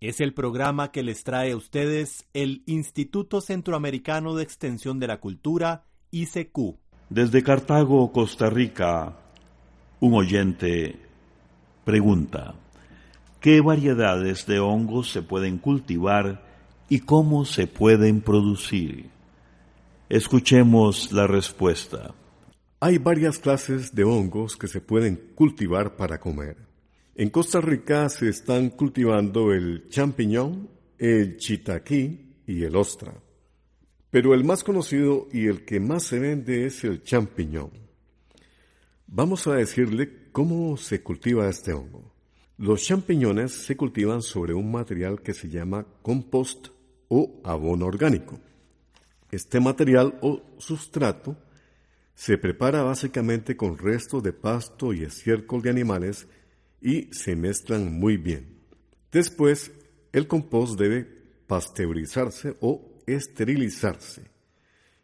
Es el programa que les trae a ustedes el Instituto Centroamericano de Extensión de la Cultura, ICQ. Desde Cartago, Costa Rica, un oyente pregunta, ¿qué variedades de hongos se pueden cultivar y cómo se pueden producir? Escuchemos la respuesta. Hay varias clases de hongos que se pueden cultivar para comer. En Costa Rica se están cultivando el champiñón, el chitaquí y el ostra. Pero el más conocido y el que más se vende es el champiñón. Vamos a decirle cómo se cultiva este hongo. Los champiñones se cultivan sobre un material que se llama compost o abono orgánico. Este material o sustrato se prepara básicamente con restos de pasto y estiércol de animales y se mezclan muy bien. Después, el compost debe pasteurizarse o esterilizarse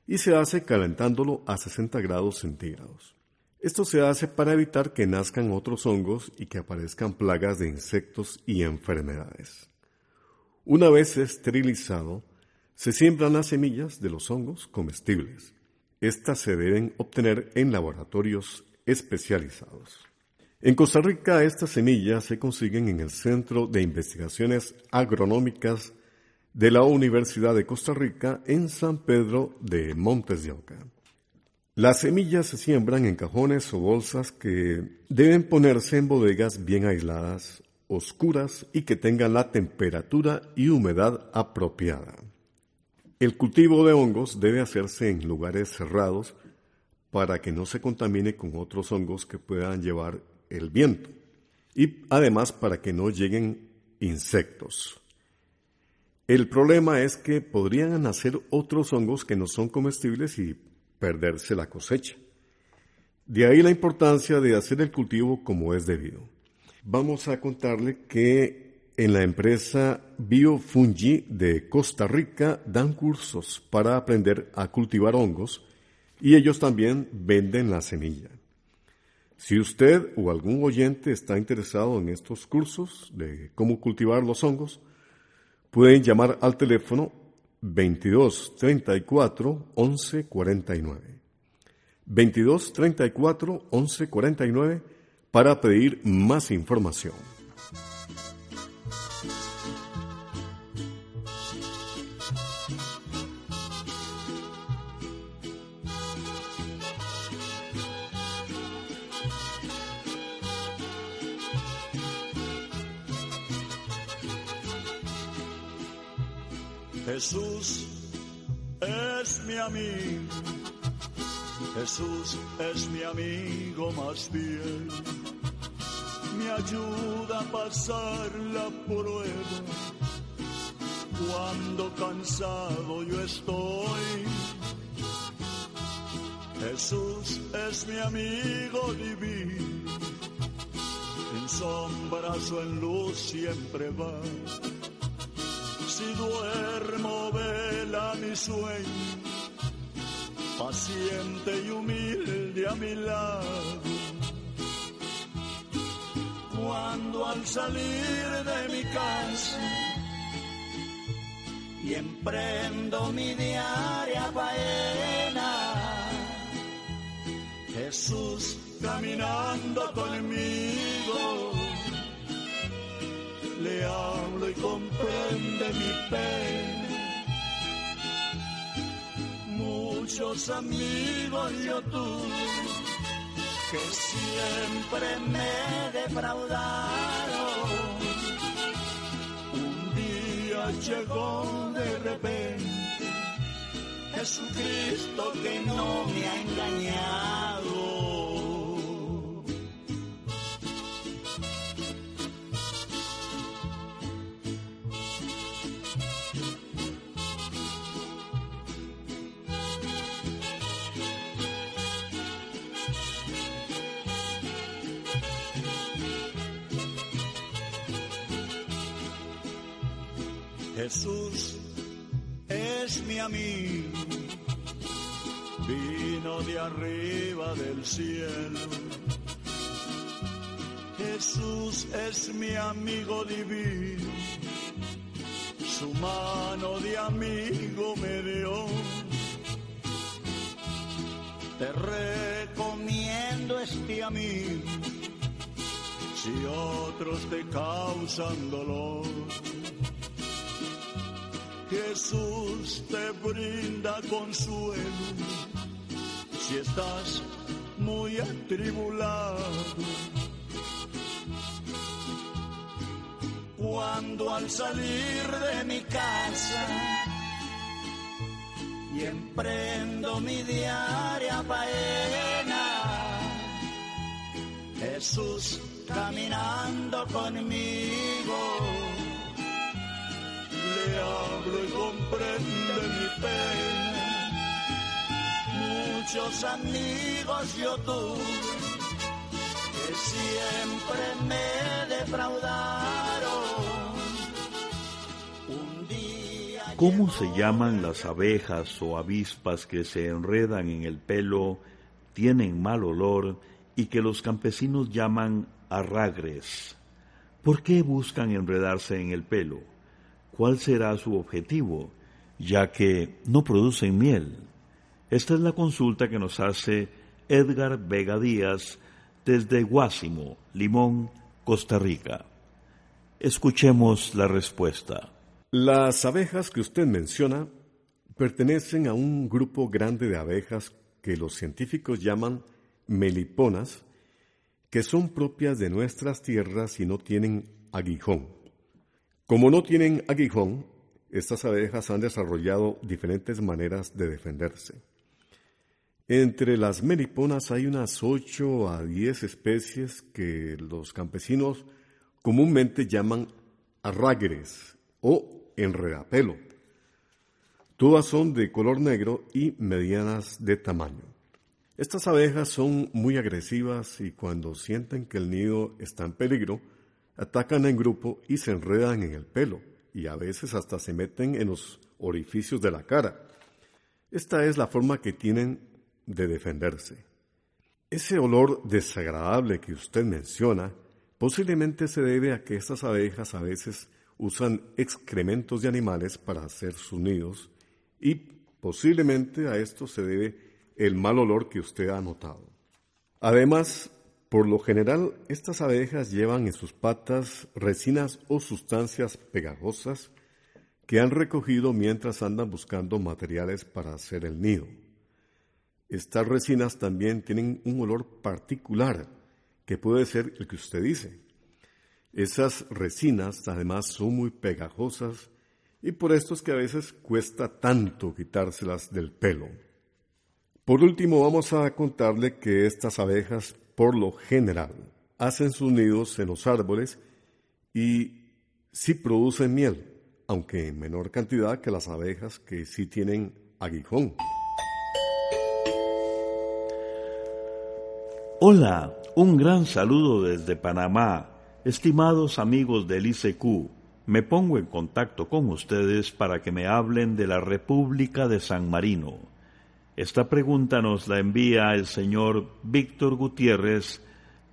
y se hace calentándolo a 60 grados centígrados. Esto se hace para evitar que nazcan otros hongos y que aparezcan plagas de insectos y enfermedades. Una vez esterilizado, se siembran las semillas de los hongos comestibles. Estas se deben obtener en laboratorios especializados. En Costa Rica estas semillas se consiguen en el Centro de Investigaciones Agronómicas de la Universidad de Costa Rica en San Pedro de Montes de Oca. Las semillas se siembran en cajones o bolsas que deben ponerse en bodegas bien aisladas, oscuras y que tengan la temperatura y humedad apropiada. El cultivo de hongos debe hacerse en lugares cerrados para que no se contamine con otros hongos que puedan llevar el viento y además para que no lleguen insectos. El problema es que podrían nacer otros hongos que no son comestibles y perderse la cosecha. De ahí la importancia de hacer el cultivo como es debido. Vamos a contarle que en la empresa BioFungi de Costa Rica dan cursos para aprender a cultivar hongos y ellos también venden la semilla. Si usted o algún oyente está interesado en estos cursos de cómo cultivar los hongos, pueden llamar al teléfono 22 34 11 49. 22 34 11 49 para pedir más información. Jesús es mi amigo, Jesús es mi amigo más fiel, me ayuda a pasar la prueba. Cuando cansado yo estoy. Jesús es mi amigo divino, en sombras o en luz siempre va. Si duermo sueño, paciente y humilde a mi lado. Cuando al salir de mi casa y emprendo mi diaria faena, Jesús caminando conmigo le hablo y comprende mi pena. Muchos amigos yo tuve que siempre me defraudaron. Un día llegó de repente Jesucristo que no me ha engañado. Jesús es mi amigo, vino de arriba del cielo. Jesús es mi amigo divino, su mano de amigo me dio. Te recomiendo este amigo, si otros te causan dolor. Jesús te brinda consuelo si estás muy atribulado. Cuando al salir de mi casa y emprendo mi diaria faena, Jesús caminando conmigo hablo y comprende mi pena. Muchos amigos yo tuve que siempre me defraudaron. Un día ¿Cómo se llaman las abejas o avispas que se enredan en el pelo, tienen mal olor y que los campesinos llaman arragres? ¿Por qué buscan enredarse en el pelo? ¿Cuál será su objetivo? Ya que no producen miel. Esta es la consulta que nos hace Edgar Vega Díaz desde Guásimo, Limón, Costa Rica. Escuchemos la respuesta. Las abejas que usted menciona pertenecen a un grupo grande de abejas que los científicos llaman meliponas, que son propias de nuestras tierras y no tienen aguijón. Como no tienen aguijón, estas abejas han desarrollado diferentes maneras de defenderse. Entre las meliponas hay unas 8 a 10 especies que los campesinos comúnmente llaman arragres o enredapelo. Todas son de color negro y medianas de tamaño. Estas abejas son muy agresivas y cuando sienten que el nido está en peligro, atacan en grupo y se enredan en el pelo y a veces hasta se meten en los orificios de la cara. Esta es la forma que tienen de defenderse. Ese olor desagradable que usted menciona posiblemente se debe a que estas abejas a veces usan excrementos de animales para hacer sus nidos y posiblemente a esto se debe el mal olor que usted ha notado. Además, por lo general, estas abejas llevan en sus patas resinas o sustancias pegajosas que han recogido mientras andan buscando materiales para hacer el nido. Estas resinas también tienen un olor particular, que puede ser el que usted dice. Esas resinas además son muy pegajosas y por esto es que a veces cuesta tanto quitárselas del pelo. Por último, vamos a contarle que estas abejas, por lo general, hacen sus nidos en los árboles y sí producen miel, aunque en menor cantidad que las abejas que sí tienen aguijón. Hola, un gran saludo desde Panamá. Estimados amigos del ICQ, me pongo en contacto con ustedes para que me hablen de la República de San Marino. Esta pregunta nos la envía el señor Víctor Gutiérrez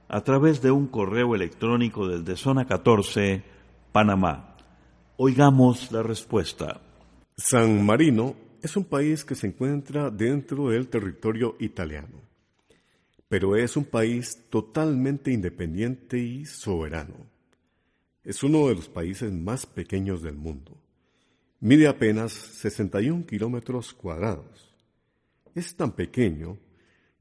a través de un correo electrónico desde Zona 14, Panamá. Oigamos la respuesta. San Marino es un país que se encuentra dentro del territorio italiano, pero es un país totalmente independiente y soberano. Es uno de los países más pequeños del mundo. Mide apenas 61 kilómetros cuadrados. Es tan pequeño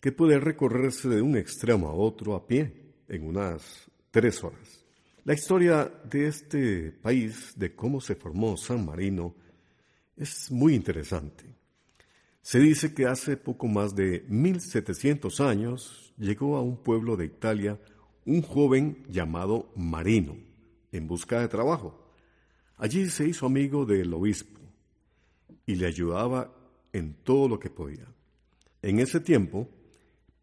que puede recorrerse de un extremo a otro a pie en unas tres horas. La historia de este país, de cómo se formó San Marino, es muy interesante. Se dice que hace poco más de 1700 años llegó a un pueblo de Italia un joven llamado Marino en busca de trabajo. Allí se hizo amigo del obispo y le ayudaba en todo lo que podía. En ese tiempo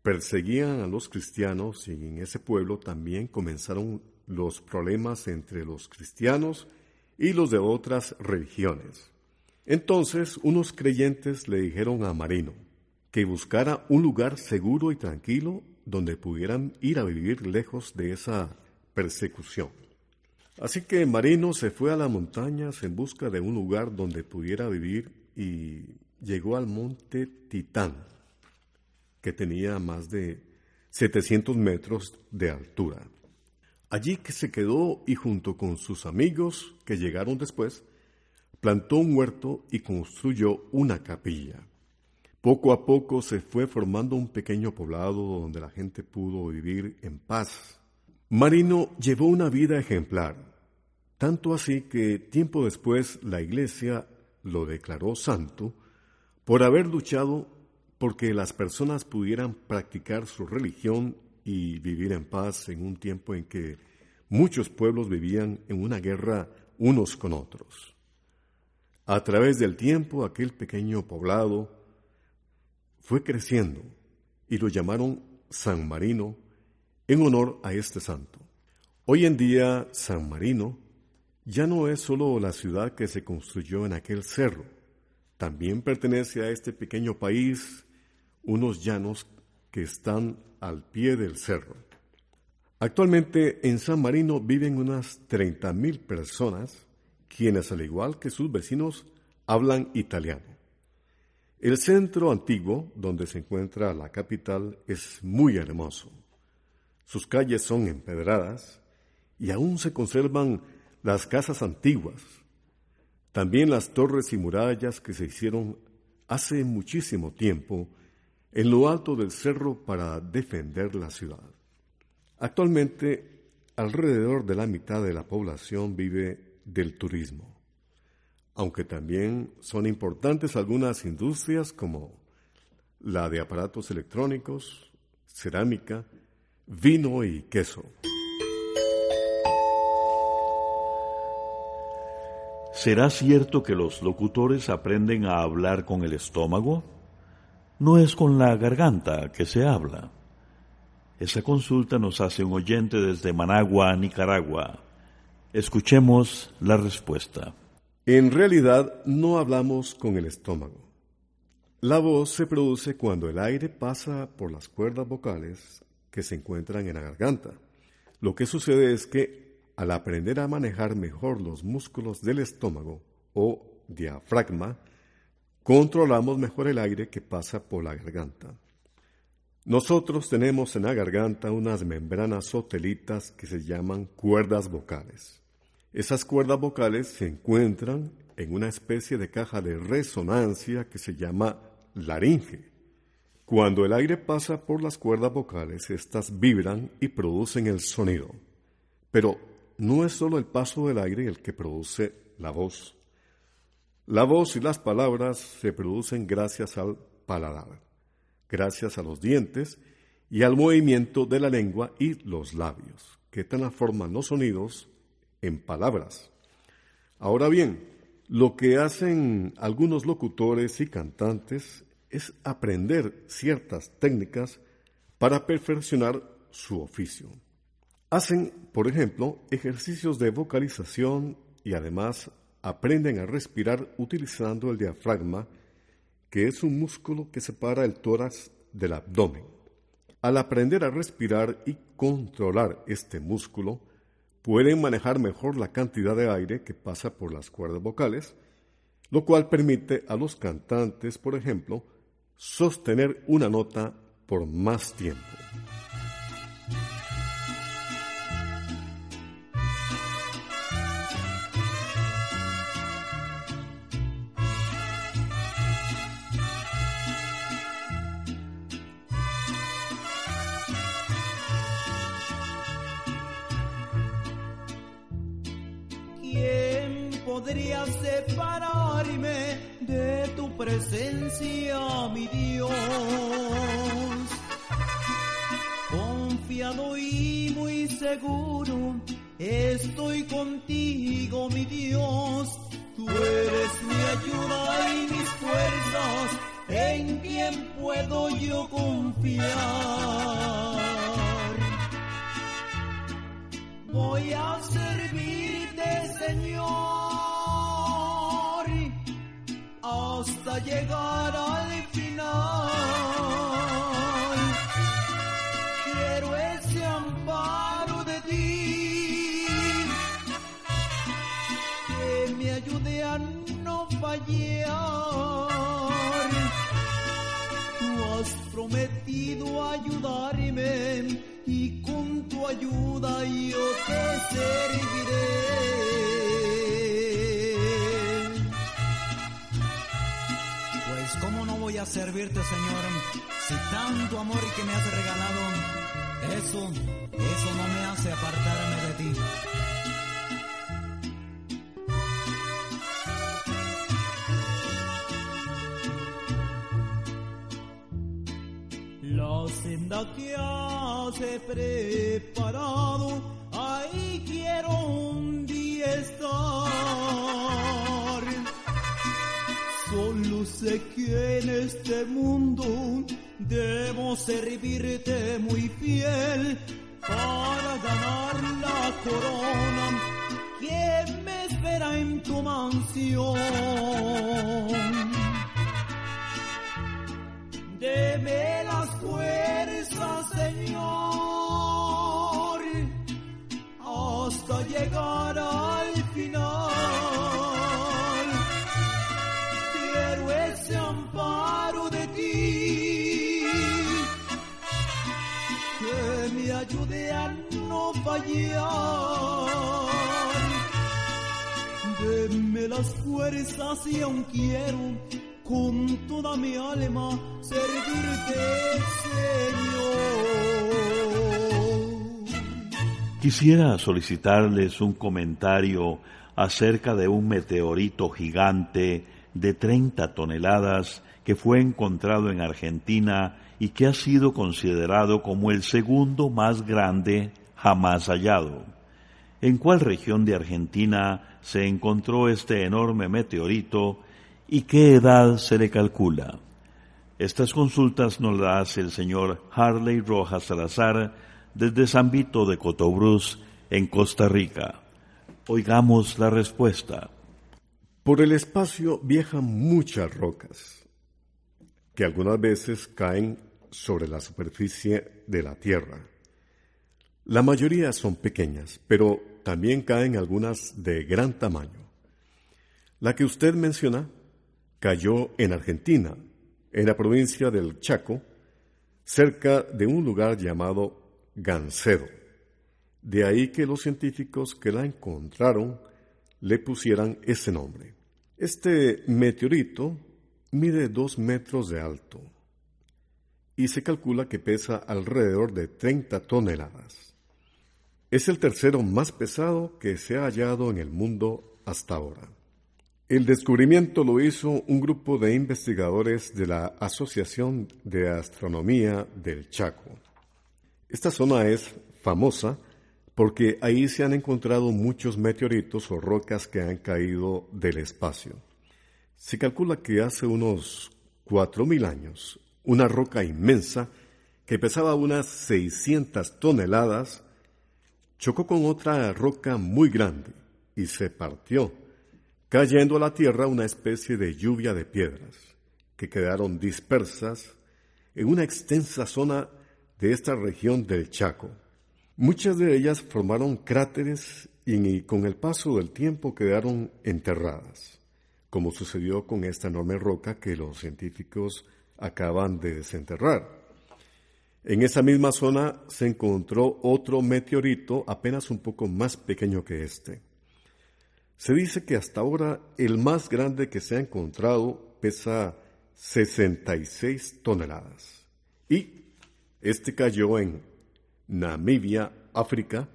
perseguían a los cristianos y en ese pueblo también comenzaron los problemas entre los cristianos y los de otras religiones. Entonces unos creyentes le dijeron a Marino que buscara un lugar seguro y tranquilo donde pudieran ir a vivir lejos de esa persecución. Así que Marino se fue a las montañas en busca de un lugar donde pudiera vivir y llegó al monte Titán, que tenía más de 700 metros de altura. Allí que se quedó y junto con sus amigos que llegaron después, plantó un huerto y construyó una capilla. Poco a poco se fue formando un pequeño poblado donde la gente pudo vivir en paz. Marino llevó una vida ejemplar, tanto así que tiempo después la iglesia lo declaró santo por haber luchado porque las personas pudieran practicar su religión y vivir en paz en un tiempo en que muchos pueblos vivían en una guerra unos con otros. A través del tiempo, aquel pequeño poblado fue creciendo y lo llamaron San Marino en honor a este santo. Hoy en día, San Marino ya no es solo la ciudad que se construyó en aquel cerro, también pertenece a este pequeño país unos llanos que están al pie del cerro. Actualmente en San Marino viven unas 30.000 personas quienes al igual que sus vecinos hablan italiano. El centro antiguo, donde se encuentra la capital, es muy hermoso. Sus calles son empedradas y aún se conservan las casas antiguas, también las torres y murallas que se hicieron hace muchísimo tiempo en lo alto del cerro para defender la ciudad. Actualmente, alrededor de la mitad de la población vive del turismo, aunque también son importantes algunas industrias como la de aparatos electrónicos, cerámica, vino y queso. ¿Será cierto que los locutores aprenden a hablar con el estómago? No es con la garganta que se habla. Esa consulta nos hace un oyente desde Managua, Nicaragua. Escuchemos la respuesta. En realidad no hablamos con el estómago. La voz se produce cuando el aire pasa por las cuerdas vocales que se encuentran en la garganta. Lo que sucede es que al aprender a manejar mejor los músculos del estómago o diafragma, controlamos mejor el aire que pasa por la garganta. Nosotros tenemos en la garganta unas membranas sotelitas que se llaman cuerdas vocales. Esas cuerdas vocales se encuentran en una especie de caja de resonancia que se llama laringe. Cuando el aire pasa por las cuerdas vocales, éstas vibran y producen el sonido. Pero no es solo el paso del aire el que produce la voz. La voz y las palabras se producen gracias al paladar gracias a los dientes y al movimiento de la lengua y los labios, que transforman los sonidos en palabras. Ahora bien, lo que hacen algunos locutores y cantantes es aprender ciertas técnicas para perfeccionar su oficio. Hacen, por ejemplo, ejercicios de vocalización y además aprenden a respirar utilizando el diafragma que es un músculo que separa el tórax del abdomen. Al aprender a respirar y controlar este músculo, pueden manejar mejor la cantidad de aire que pasa por las cuerdas vocales, lo cual permite a los cantantes, por ejemplo, sostener una nota por más tiempo. Presencia, mi Dios. Confiado y muy seguro, estoy contigo, mi Dios. Tú eres mi ayuda y mis fuerzas, en quien puedo yo confiar. Voy a servirte, hasta llegar al final. Quiero ese amparo de ti que me ayude a no fallar. Tú has prometido ayudarme y con tu ayuda yo te serviré. Servirte, Señor, si tanto amor y que me has regalado, eso, eso no me hace apartarme de ti. La senda que has preparado, ahí quiero un día estar Solo sé que en este mundo debo servirte muy fiel para ganar la corona que me espera en tu mansión. Deme las fuerzas, Señor, hasta llegar al quiero con toda mi alma. Quisiera solicitarles un comentario acerca de un meteorito gigante de 30 toneladas que fue encontrado en Argentina y que ha sido considerado como el segundo más grande jamás hallado. ¿En cuál región de Argentina se encontró este enorme meteorito y qué edad se le calcula? Estas consultas nos las hace el señor Harley Rojas Salazar desde San Vito de Cotobruz, en Costa Rica. Oigamos la respuesta. Por el espacio viajan muchas rocas que algunas veces caen sobre la superficie de la Tierra. La mayoría son pequeñas, pero también caen algunas de gran tamaño. La que usted menciona cayó en Argentina, en la provincia del Chaco, cerca de un lugar llamado Gancedo. De ahí que los científicos que la encontraron le pusieran ese nombre. Este meteorito mide dos metros de alto y se calcula que pesa alrededor de 30 toneladas. Es el tercero más pesado que se ha hallado en el mundo hasta ahora. El descubrimiento lo hizo un grupo de investigadores de la Asociación de Astronomía del Chaco. Esta zona es famosa porque ahí se han encontrado muchos meteoritos o rocas que han caído del espacio. Se calcula que hace unos 4.000 años, una roca inmensa que pesaba unas 600 toneladas chocó con otra roca muy grande y se partió, cayendo a la tierra una especie de lluvia de piedras que quedaron dispersas en una extensa zona de esta región del Chaco. Muchas de ellas formaron cráteres y con el paso del tiempo quedaron enterradas, como sucedió con esta enorme roca que los científicos acaban de desenterrar. En esa misma zona se encontró otro meteorito apenas un poco más pequeño que este. Se dice que hasta ahora el más grande que se ha encontrado pesa 66 toneladas. Y este cayó en Namibia, África,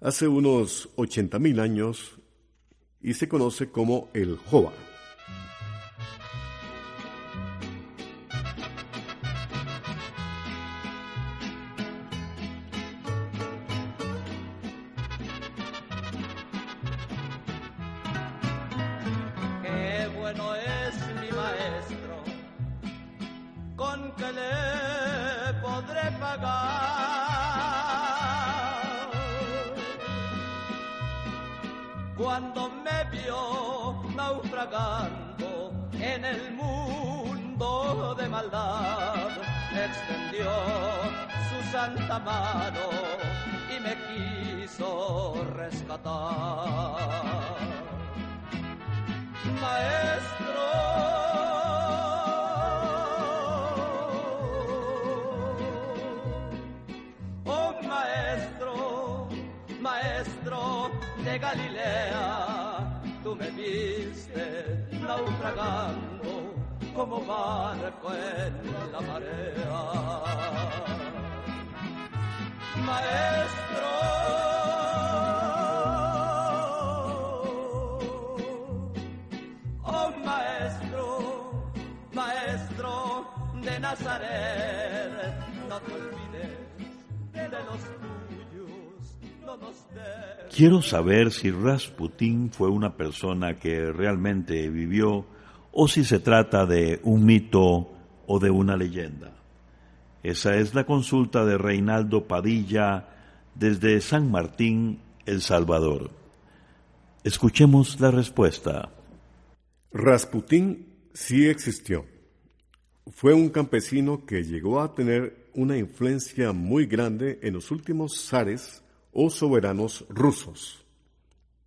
hace unos 80.000 años y se conoce como el Jova. De maldad extendió su santa mano y me quiso rescatar. Maestro, oh maestro, maestro de Galilea, tú me viste naufragando como barco en la marea. Maestro, oh maestro, maestro de Nazaret, no te olvides de los tuyos, no nos des. Quiero saber si Rasputín fue una persona que realmente vivió o si se trata de un mito o de una leyenda. Esa es la consulta de Reinaldo Padilla desde San Martín, El Salvador. Escuchemos la respuesta. Rasputín sí existió. Fue un campesino que llegó a tener una influencia muy grande en los últimos zares o soberanos rusos.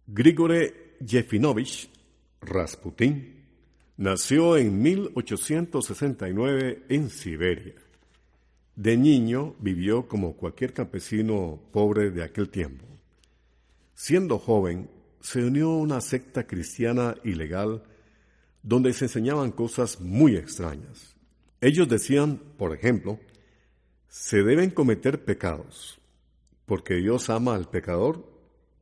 Grigore Yefinovich Rasputín nació en 1869 en Siberia. De niño vivió como cualquier campesino pobre de aquel tiempo. Siendo joven, se unió a una secta cristiana ilegal donde se enseñaban cosas muy extrañas. Ellos decían, por ejemplo, se deben cometer pecados, porque Dios ama al pecador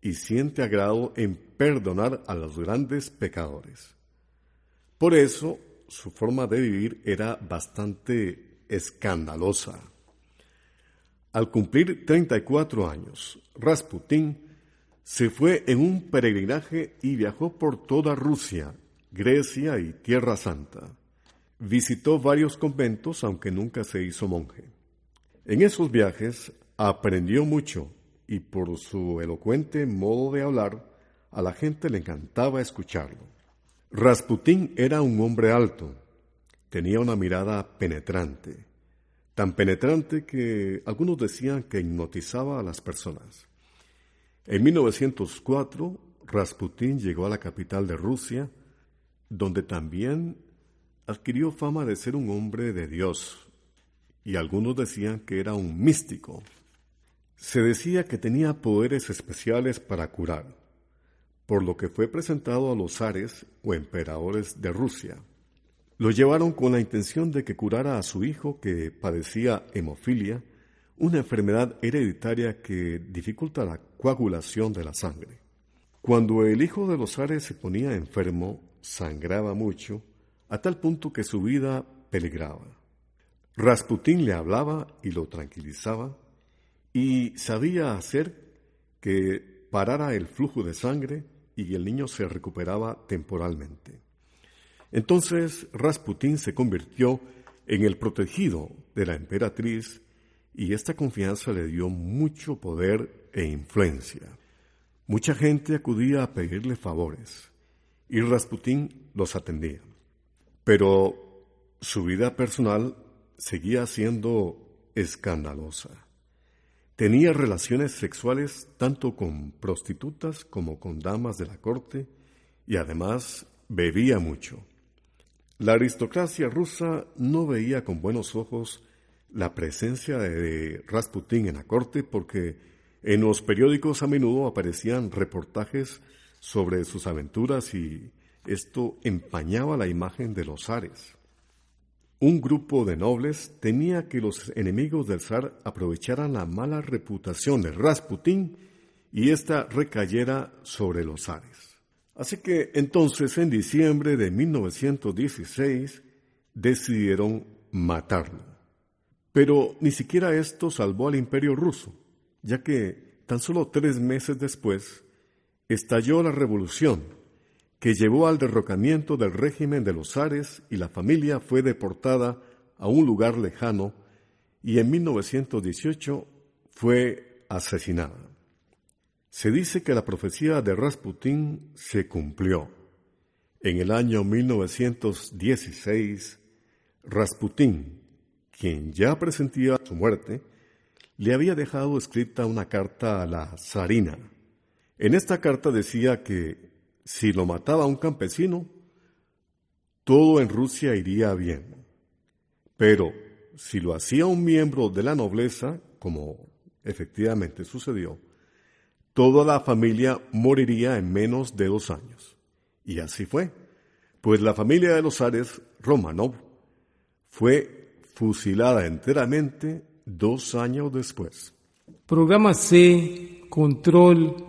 y siente agrado en perdonar a los grandes pecadores. Por eso, su forma de vivir era bastante escandalosa. Al cumplir 34 años, Rasputín se fue en un peregrinaje y viajó por toda Rusia, Grecia y Tierra Santa. Visitó varios conventos, aunque nunca se hizo monje. En esos viajes aprendió mucho y por su elocuente modo de hablar, a la gente le encantaba escucharlo. Rasputín era un hombre alto, tenía una mirada penetrante, tan penetrante que algunos decían que hipnotizaba a las personas. En 1904, Rasputín llegó a la capital de Rusia, donde también adquirió fama de ser un hombre de Dios, y algunos decían que era un místico. Se decía que tenía poderes especiales para curar, por lo que fue presentado a los zares o emperadores de Rusia. Lo llevaron con la intención de que curara a su hijo que padecía hemofilia, una enfermedad hereditaria que dificulta la coagulación de la sangre. Cuando el hijo de los zares se ponía enfermo, sangraba mucho, a tal punto que su vida peligraba. Rasputín le hablaba y lo tranquilizaba, y sabía hacer que parara el flujo de sangre y el niño se recuperaba temporalmente. Entonces Rasputín se convirtió en el protegido de la emperatriz y esta confianza le dio mucho poder e influencia. Mucha gente acudía a pedirle favores y Rasputín los atendía. Pero su vida personal seguía siendo escandalosa. Tenía relaciones sexuales tanto con prostitutas como con damas de la corte y además bebía mucho. La aristocracia rusa no veía con buenos ojos la presencia de Rasputín en la corte porque en los periódicos a menudo aparecían reportajes sobre sus aventuras y esto empañaba la imagen de los zares. Un grupo de nobles temía que los enemigos del zar aprovecharan la mala reputación de Rasputín y ésta recayera sobre los zares. Así que entonces en diciembre de 1916 decidieron matarlo. Pero ni siquiera esto salvó al imperio ruso, ya que tan solo tres meses después estalló la revolución que llevó al derrocamiento del régimen de los zares y la familia fue deportada a un lugar lejano y en 1918 fue asesinada. Se dice que la profecía de Rasputín se cumplió. En el año 1916, Rasputín, quien ya presentía su muerte, le había dejado escrita una carta a la zarina. En esta carta decía que si lo mataba un campesino, todo en Rusia iría bien. Pero si lo hacía un miembro de la nobleza, como efectivamente sucedió, toda la familia moriría en menos de dos años. Y así fue, pues la familia de los zares Romanov fue fusilada enteramente dos años después. Programa C, Control